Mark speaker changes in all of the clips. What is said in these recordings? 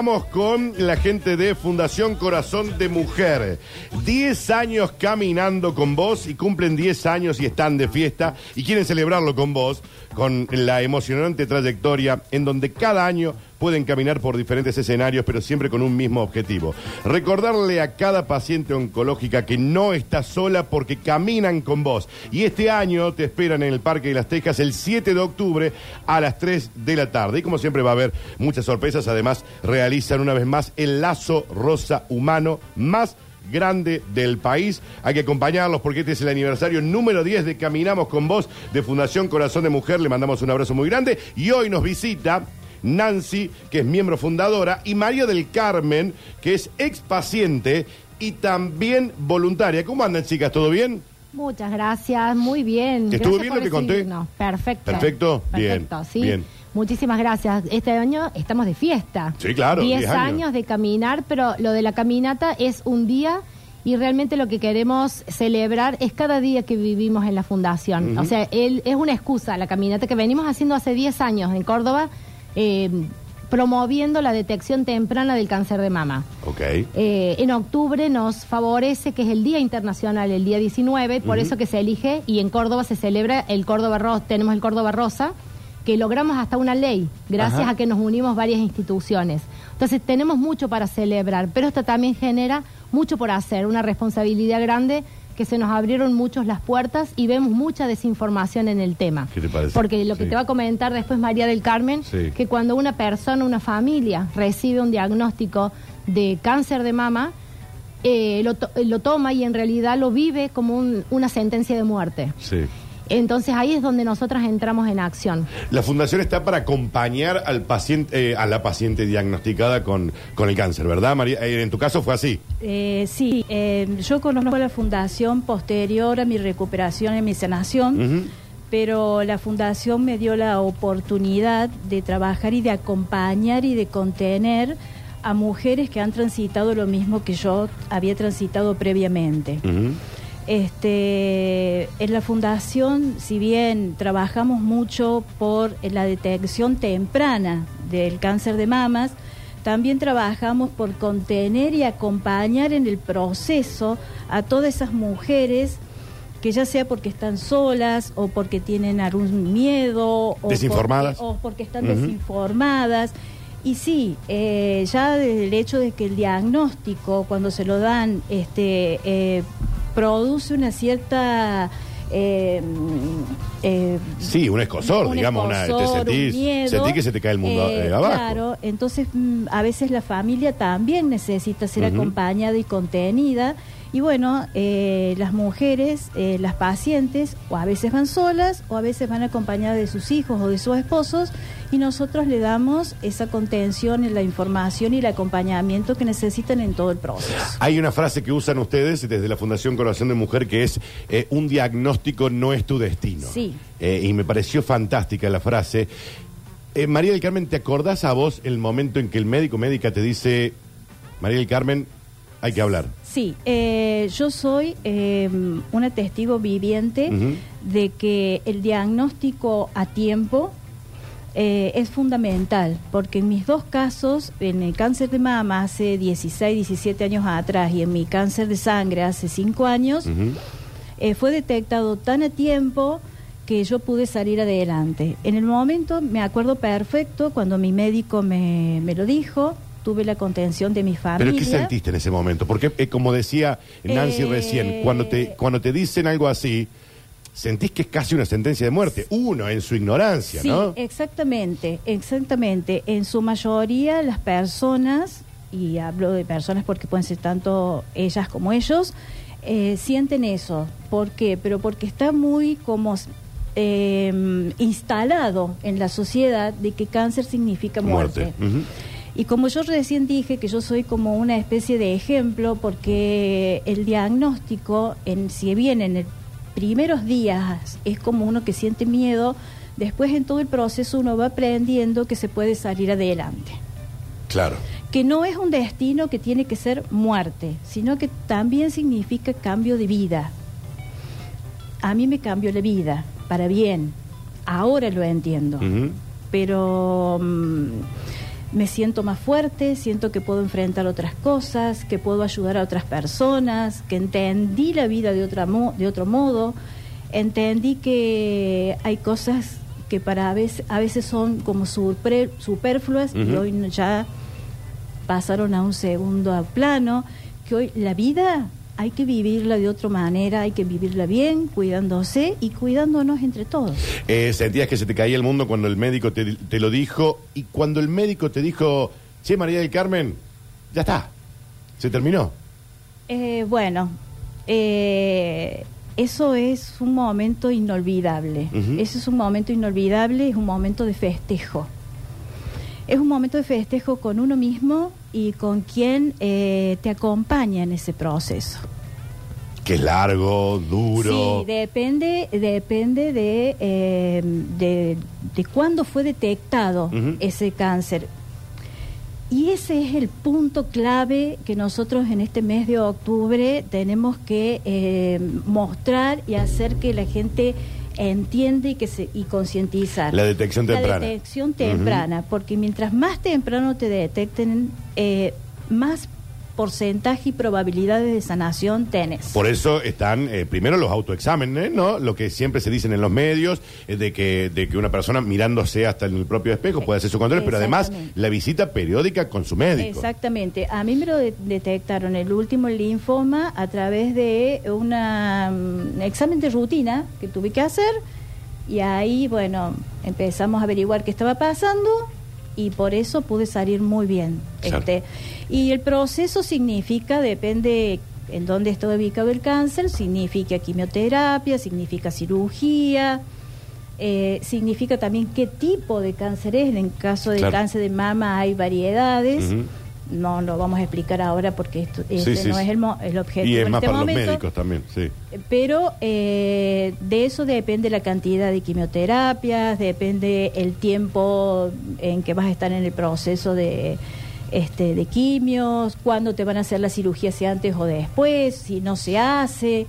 Speaker 1: Vamos con la gente de Fundación Corazón de Mujer. 10 años caminando con vos y cumplen 10 años y están de fiesta y quieren celebrarlo con vos, con la emocionante trayectoria en donde cada año pueden caminar por diferentes escenarios, pero siempre con un mismo objetivo. Recordarle a cada paciente oncológica que no está sola porque caminan con vos. Y este año te esperan en el Parque de las Tejas el 7 de octubre a las 3 de la tarde. Y como siempre va a haber muchas sorpresas. Además, realizan una vez más el lazo rosa humano más grande del país. Hay que acompañarlos porque este es el aniversario número 10 de Caminamos con Vos de Fundación Corazón de Mujer. Le mandamos un abrazo muy grande. Y hoy nos visita Nancy, que es miembro fundadora, y María del Carmen, que es ex paciente y también voluntaria. ¿Cómo andan, chicas? ¿Todo bien?
Speaker 2: Muchas gracias, muy bien.
Speaker 1: ¿Estuvo
Speaker 2: Gracias
Speaker 1: bien lo que conté?
Speaker 2: recibirnos. Perfecto.
Speaker 1: ¿Perfecto? Bien,
Speaker 2: Perfecto, sí.
Speaker 1: bien.
Speaker 2: Muchísimas gracias. Este año estamos de fiesta.
Speaker 1: Sí, claro,
Speaker 2: 10
Speaker 1: 10
Speaker 2: años.
Speaker 1: años
Speaker 2: de caminar, pero lo de la caminata es un día y realmente lo que queremos celebrar es cada día que vivimos en la fundación. O sea, él, es una excusa la caminata que venimos haciendo hace 10 años en Córdoba, eh, promoviendo la detección temprana del cáncer de mama.
Speaker 1: Ok.
Speaker 2: Eh, en octubre nos favorece que es el Día Internacional, el día 19, por eso que se elige y en Córdoba se celebra el Córdoba Rosa, tenemos el Córdoba Rosa, que logramos hasta una ley, gracias
Speaker 1: Ajá.
Speaker 2: a que nos unimos varias instituciones. Entonces tenemos mucho para celebrar, pero esto también genera mucho por hacer, una responsabilidad grande que se nos abrieron muchos las puertas y vemos mucha desinformación en el tema.
Speaker 1: ¿Qué te parece?
Speaker 2: Porque lo que
Speaker 1: Sí.
Speaker 2: te va a comentar después María del Carmen,
Speaker 1: Sí.
Speaker 2: que cuando una persona, una familia recibe un diagnóstico de cáncer de mama, eh, lo, to- lo toma y en realidad lo vive como un- una sentencia de muerte.
Speaker 1: Sí.
Speaker 2: Entonces ahí es donde nosotras entramos en acción.
Speaker 1: La fundación está para acompañar al paciente, eh, a la paciente diagnosticada con, con el cáncer, ¿verdad, María? Eh, en tu caso fue así.
Speaker 3: Eh, sí, eh, yo conozco la fundación posterior a mi recuperación y mi sanación, pero la fundación me dio la oportunidad de trabajar y de acompañar y de contener a mujeres que han transitado lo mismo que yo había transitado previamente.
Speaker 1: Ujú.
Speaker 3: Este, en la fundación, si bien trabajamos mucho por la detección temprana del cáncer de mamas, también trabajamos por contener y acompañar en el proceso a todas esas mujeres que ya sea porque están solas o porque tienen algún miedo o
Speaker 1: Desinformadas.
Speaker 3: porque, o porque están desinformadas. Y sí, eh, ya desde el hecho de que el diagnóstico, cuando se lo dan, este, eh, produce una cierta... eh, eh,
Speaker 1: Sí, un escosor,
Speaker 3: un
Speaker 1: digamos, una, te
Speaker 3: escosor, un miedo.
Speaker 1: sentís que se te cae el mundo
Speaker 3: Eh,
Speaker 1: eh, abajo.
Speaker 3: Claro, entonces mm, a veces la familia también necesita ser acompañada y contenida. Y bueno, eh, las mujeres, eh, las pacientes, o a veces van solas, o a veces van acompañadas de sus hijos o de sus esposos, y nosotros le damos esa contención, la información y el acompañamiento que necesitan en todo el proceso.
Speaker 1: Hay una frase que usan ustedes desde la Fundación Corazón de Mujer que es eh, un diagnóstico no es tu destino.
Speaker 3: Sí.
Speaker 1: Eh, y me pareció fantástica la frase. Eh, María del Carmen, ¿te acordás a vos el momento en que el médico médica te dice, María del Carmen, hay que hablar?
Speaker 3: Sí, eh, yo soy eh, una testigo viviente de que el diagnóstico a tiempo eh, es fundamental, porque en mis dos casos, en el cáncer de mama hace 16, 17 años atrás y en mi cáncer de sangre hace 5 años, eh, fue detectado tan a tiempo que yo pude salir adelante. En el momento me acuerdo perfecto cuando mi médico me, me lo dijo, tuve la contención de mi familia.
Speaker 1: ¿Pero qué sentiste en ese momento? Porque, eh, como decía Nancy
Speaker 3: Eh,
Speaker 1: recién, cuando te, cuando te dicen algo así, sentís que es casi una sentencia de muerte. Uno, en su ignorancia,
Speaker 3: Sí,
Speaker 1: ¿no?
Speaker 3: exactamente, exactamente. En su mayoría las personas, y hablo de personas porque pueden ser tanto ellas como ellos, eh, sienten eso. ¿Por qué? Pero porque está muy como eh, instalado en la sociedad de que cáncer significa muerte.
Speaker 1: Ujú.
Speaker 3: Y como yo recién dije que yo soy como una especie de ejemplo porque el diagnóstico, en, si bien en los primeros días es como uno que siente miedo, después en todo el proceso uno va aprendiendo que se puede salir adelante.
Speaker 1: Claro.
Speaker 3: Que no es un destino que tiene que ser muerte, sino que también significa cambio de vida. A mí me cambió la vida, para bien. Ahora lo entiendo pero mm, me siento más fuerte, siento que puedo enfrentar otras cosas, que puedo ayudar a otras personas, que entendí la vida de, otra mo- de otro modo, entendí que hay cosas que para a veces, a veces son como surpre- superfluas y hoy ya pasaron a un segundo plano, que hoy la vida hay que vivirla de otra manera, hay que vivirla bien, cuidándose y cuidándonos entre todos.
Speaker 1: Eh, sentías que se te caía el mundo cuando el médico te, te lo dijo y cuando el médico te dijo, che, María del Carmen, ya está, se terminó.
Speaker 3: Eh, bueno, eh, eso es un momento inolvidable. Eso es un momento inolvidable, es un momento de festejo. Es un momento de festejo con uno mismo y con quien eh, te acompaña en ese proceso.
Speaker 1: Que es largo, duro.
Speaker 3: Sí, depende, depende de, eh, de, de cuándo fue detectado ese cáncer. Y ese es el punto clave que nosotros en este mes de octubre tenemos que eh, mostrar y hacer que la gente entiende y que se y concientizar.
Speaker 1: La detección temprana.
Speaker 3: La detección temprana, porque mientras más temprano te detecten, eh, más porcentaje y probabilidades de sanación tenés.
Speaker 1: Por eso están eh, primero los autoexámenes, ¿no? Lo que siempre se dicen en los medios, es de que, de que una persona mirándose hasta en el propio espejo puede hacer su control, pero además la visita periódica con su médico.
Speaker 3: Exactamente. A mí me lo de- detectaron el último linfoma a través de una, mm, un examen de rutina que tuve que hacer y ahí, bueno, empezamos a averiguar qué estaba pasando y por eso pude salir muy bien.
Speaker 1: Claro.
Speaker 3: Este, y el proceso significa, depende en dónde está ubicado el cáncer, significa quimioterapia, significa cirugía, eh, significa también qué tipo de cáncer es. En el caso del
Speaker 1: Claro.
Speaker 3: cáncer de mama hay variedades.
Speaker 1: Ujú.
Speaker 3: No lo vamos a explicar ahora porque esto este
Speaker 1: Sí, sí,
Speaker 3: no es el, mo- el objetivo
Speaker 1: Y es
Speaker 3: en
Speaker 1: más
Speaker 3: este
Speaker 1: para
Speaker 3: momento.
Speaker 1: los médicos también, sí.
Speaker 3: Pero eh, de eso depende la cantidad de quimioterapias, depende el tiempo en que vas a estar en el proceso de este de quimios, cuándo te van a hacer la cirugía, si antes o después, si no se hace.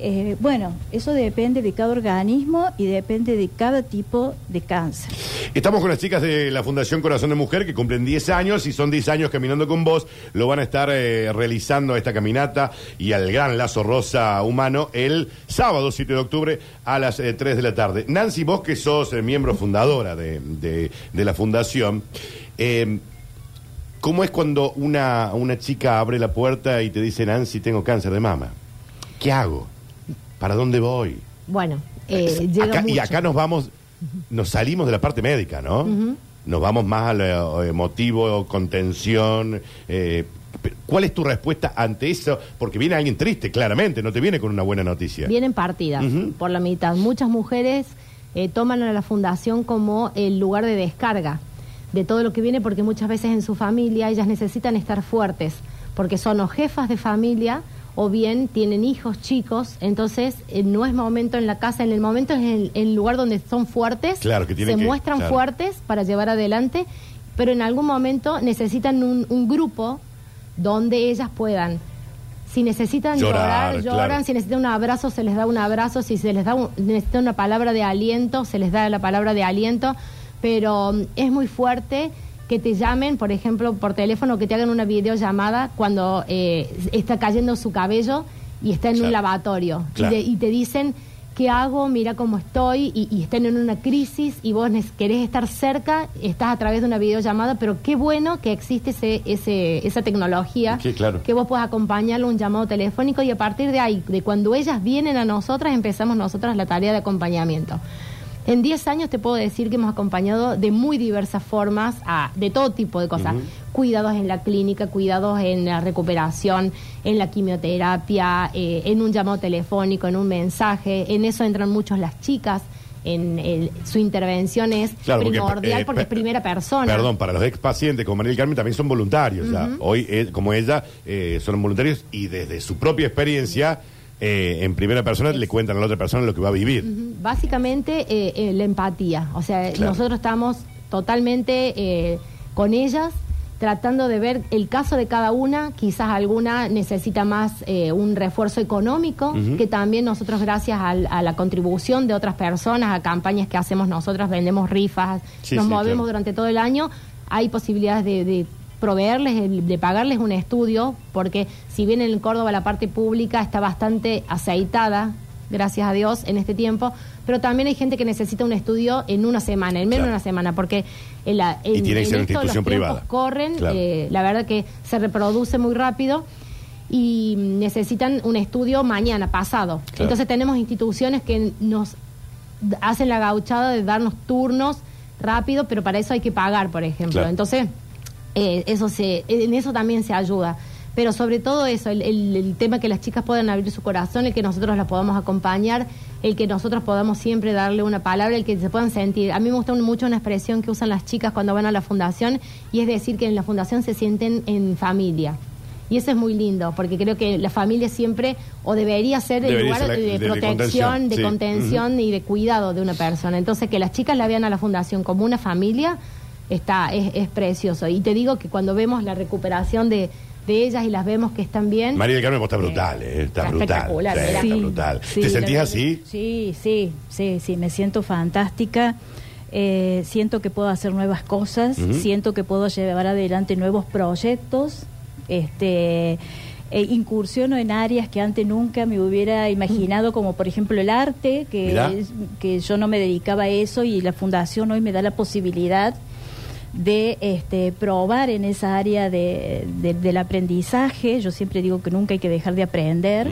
Speaker 3: Eh, bueno, eso depende de cada organismo y depende de cada tipo de cáncer.
Speaker 1: Estamos con las chicas de la Fundación Corazón de Mujer que cumplen 10 años y son 10 años caminando con vos. Lo van a estar eh, realizando esta caminata y al gran lazo rosa humano el sábado 7 de octubre a las eh, 3 de la tarde. Nancy, vos que sos eh, miembro fundadora de, de- de la Fundación, eh, ¿cómo es cuando una, una chica abre la puerta y te dice, Nancy, tengo cáncer de mama? ¿Qué hago? ¿Para dónde voy?
Speaker 2: Bueno, eh, llega
Speaker 1: Acá- y acá nos vamos, nos salimos de la parte médica, ¿no? Nos vamos más a lo emotivo, contención. eh, ¿Cuál es tu respuesta ante eso? Porque viene alguien triste, claramente, no te viene con una buena noticia.
Speaker 2: Vienen partidas por la mitad. Muchas mujeres eh, toman a la fundación como el lugar de descarga de todo lo que viene porque muchas veces en su familia ellas necesitan estar fuertes porque son o jefas de familia o bien tienen hijos chicos, entonces eh, no es momento en la casa, en el momento es el, el lugar donde son fuertes,
Speaker 1: Claro, que
Speaker 2: se
Speaker 1: que-
Speaker 2: muestran
Speaker 1: claro.
Speaker 2: fuertes para llevar adelante, pero en algún momento necesitan un, un grupo donde ellas puedan si necesitan
Speaker 1: Llorar,
Speaker 2: llorar, lloran,
Speaker 1: claro.
Speaker 2: si necesitan un abrazo, se les da un abrazo, si se les da un- necesitan una palabra de aliento, se les da la palabra de aliento, pero mm, es muy fuerte que te llamen, por ejemplo, por teléfono, que te hagan una videollamada cuando eh, está cayendo su cabello y está en
Speaker 1: Claro.
Speaker 2: un lavatorio
Speaker 1: Claro.
Speaker 2: y, te- y te dicen ¿qué hago? Mira cómo estoy y, y están en una crisis y vos querés estar cerca, estás a través de una videollamada, pero qué bueno que existe ese, ese, esa tecnología
Speaker 1: Sí, claro.
Speaker 2: que vos puedas acompañarlo un llamado telefónico y a partir de ahí, de cuando ellas vienen a nosotras, empezamos nosotras la tarea de acompañamiento. En 10 años te puedo decir que hemos acompañado de muy diversas formas, a, de todo tipo de cosas. Cuidados en la clínica, cuidados en la recuperación, en la quimioterapia, eh, en un llamado telefónico, en un mensaje. En eso entran muchos las chicas. En el- su intervención es
Speaker 1: Claro, porque,
Speaker 2: primordial
Speaker 1: eh,
Speaker 2: porque es primera persona.
Speaker 1: Perdón, para los ex pacientes como María del Carmen también son voluntarios. ya. Hoy, eh, como ella, eh, son voluntarios y desde su propia experiencia, eh, en primera persona, le cuentan a la otra persona lo que va a vivir.
Speaker 2: Ujú. Básicamente eh, eh, la empatía. O sea,
Speaker 1: Claro.
Speaker 2: nosotros estamos totalmente eh, con ellas tratando de ver el caso de cada una. Quizás alguna necesita más eh, un refuerzo económico,
Speaker 1: Ujú.
Speaker 2: que también nosotros gracias al- a, la contribución de otras personas, a campañas que hacemos nosotras, vendemos rifas,
Speaker 1: Sí,
Speaker 2: nos
Speaker 1: sí,
Speaker 2: movemos
Speaker 1: claro.
Speaker 2: durante todo el año. hay posibilidades de, de proveerles, de pagarles un estudio, porque si bien en Córdoba la parte pública está bastante aceitada, gracias a Dios, en este tiempo, pero también hay gente que necesita un estudio en una semana, en menos
Speaker 1: Claro.
Speaker 2: de una semana, porque en, la, en,
Speaker 1: Y tiene que ser una institución privada.
Speaker 2: corren,
Speaker 1: Claro.
Speaker 2: eh, la verdad que se reproduce muy rápido y necesitan un estudio mañana, pasado.
Speaker 1: Claro.
Speaker 2: Entonces tenemos instituciones que nos hacen la gauchada de darnos turnos rápido, pero para eso hay que pagar, por ejemplo. Entonces, eh, eso se, en eso también se ayuda. Pero sobre todo eso, el, el- el tema que las chicas puedan abrir su corazón, el que nosotros las podamos acompañar, el que nosotros podamos siempre darle una palabra, el que se puedan sentir. A mí me gusta mucho una expresión que usan las chicas cuando van a la fundación y es decir que en la fundación se sienten en familia. Y eso es muy lindo, porque creo que la familia siempre, o debería ser el
Speaker 1: Debería
Speaker 2: lugar
Speaker 1: ser la-
Speaker 2: de,
Speaker 1: de- de
Speaker 2: protección,
Speaker 1: contención,
Speaker 2: de
Speaker 1: sí.
Speaker 2: contención y de cuidado de una persona. Entonces, que las chicas la vean a la fundación como una familia, está es, es precioso. Y te digo que cuando vemos la recuperación de, de ellas y las vemos que están bien...
Speaker 1: María del Carmen, vos está brutal, ¿eh? Está,
Speaker 2: Está
Speaker 1: brutal.
Speaker 2: espectacular,
Speaker 1: Sí,
Speaker 2: mira.
Speaker 1: está brutal.
Speaker 3: sí,
Speaker 1: ¿Te
Speaker 3: verdad-
Speaker 1: así?
Speaker 3: Sí, sí, sí, sí, me siento fantástica. Eh, siento que puedo hacer nuevas cosas, siento que puedo llevar adelante nuevos proyectos. Este, eh, incursiono en áreas que antes nunca me hubiera imaginado, como por ejemplo el arte, que, es- que yo no me dedicaba a eso y la fundación hoy me da la posibilidad de este, probar en esa área de, de- del aprendizaje. Yo siempre digo que nunca hay que dejar de aprender,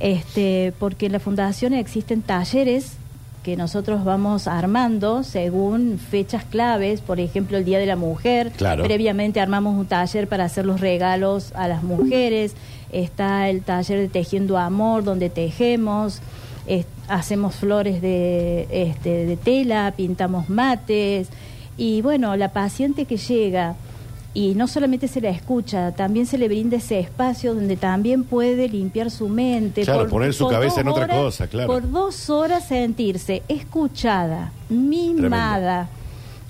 Speaker 3: este, porque en la fundación existen talleres que nosotros vamos armando según fechas claves, por ejemplo el Día de la Mujer,
Speaker 1: Claro.
Speaker 3: previamente armamos un taller para hacer los regalos a las mujeres, está el taller de Tejiendo Amor, donde tejemos, es- hacemos flores de, este, de tela, pintamos mates, y bueno, la paciente que llega y no solamente se la escucha, también se le brinda ese espacio donde también puede limpiar su mente.
Speaker 1: Claro, poner su cabeza en otra
Speaker 3: horas-
Speaker 1: cosa, claro.
Speaker 3: Por dos horas sentirse escuchada, mimada,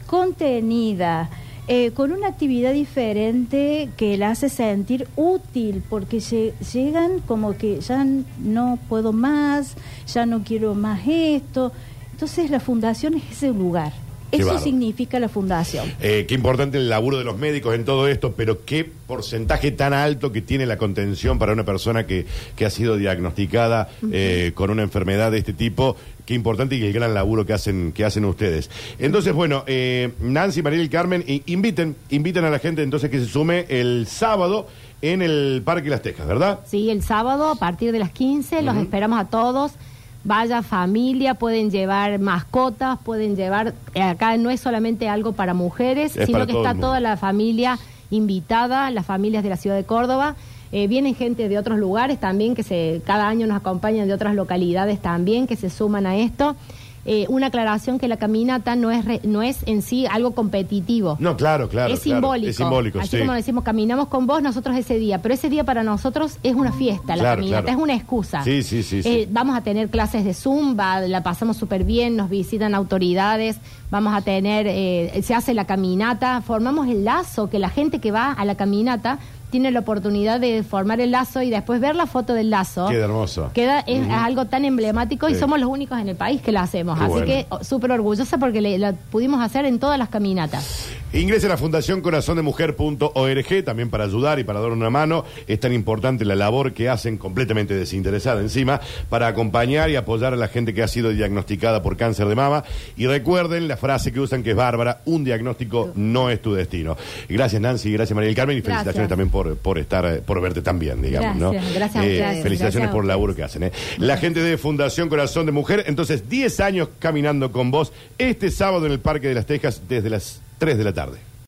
Speaker 3: contenida, eh, con una actividad diferente que la hace sentir útil, porque lle- llegan como que ya no puedo más, ya no quiero más esto. Entonces la fundación es ese lugar.
Speaker 1: Qué
Speaker 3: Eso significa la fundación.
Speaker 1: Eh, qué importante el laburo de los médicos en todo esto, pero qué porcentaje tan alto que tiene la contención para una persona que, que ha sido diagnosticada eh, con una enfermedad de este tipo. Qué importante y el gran laburo que hacen, que hacen ustedes. Entonces, bueno, eh, Nancy, María y Carmen, i- inviten, inviten a la gente entonces que se sume el sábado en el Parque Las Tejas, ¿verdad?
Speaker 2: Sí, el sábado a partir de las 15 los esperamos a todos. Vaya familia, pueden llevar mascotas, pueden llevar... eh, acá no es solamente algo para mujeres,
Speaker 1: Es
Speaker 2: sino
Speaker 1: para
Speaker 2: que está toda la familia invitada, las familias de la ciudad de Córdoba. Eh, vienen gente de otros lugares también, que se cada año nos acompañan de otras localidades también, que se suman a esto. Eh, una aclaración que la caminata no es, re- no es en sí algo competitivo.
Speaker 1: No, claro, claro.
Speaker 2: es
Speaker 1: claro.
Speaker 2: simbólico.
Speaker 1: Es simbólico,
Speaker 2: Así
Speaker 1: sí.
Speaker 2: como decimos, caminamos con vos nosotros ese día, pero ese día para nosotros es una fiesta, la
Speaker 1: Claro,
Speaker 2: caminata,
Speaker 1: claro.
Speaker 2: es una excusa.
Speaker 1: Sí, sí, sí, sí.
Speaker 2: Eh, vamos a tener clases de zumba, la pasamos súper bien, nos visitan autoridades, vamos a tener, eh, se hace la caminata, formamos el lazo, que la gente que va a la caminata tiene la oportunidad de formar el lazo y después ver la foto del lazo.
Speaker 1: Queda hermoso.
Speaker 2: Queda, es algo tan emblemático y somos los únicos en el país que lo hacemos.
Speaker 1: Qué
Speaker 2: Así
Speaker 1: bueno.
Speaker 2: que súper orgullosa porque le- lo pudimos hacer en todas las caminatas.
Speaker 1: Ingrese a la Fundación Corazondemujer.org también para ayudar y para dar una mano. Es tan importante la labor que hacen completamente desinteresada encima para acompañar y apoyar a la gente que ha sido diagnosticada por cáncer de mama. Y recuerden la frase que usan que es bárbara, un diagnóstico no es tu destino. Gracias Nancy, gracias María del Carmen y
Speaker 2: Gracias.
Speaker 1: felicitaciones también por, por estar, eh, por verte tan bien, digamos. ¿no?
Speaker 3: Gracias,
Speaker 2: gracias a
Speaker 1: Eh. Felicitaciones
Speaker 3: Gracias a
Speaker 1: por el laburo que hacen. ¿eh? La gente de Fundación Corazón de Mujer, entonces 10 años caminando con vos este sábado en el Parque de las Tejas desde las 3 de la tarde.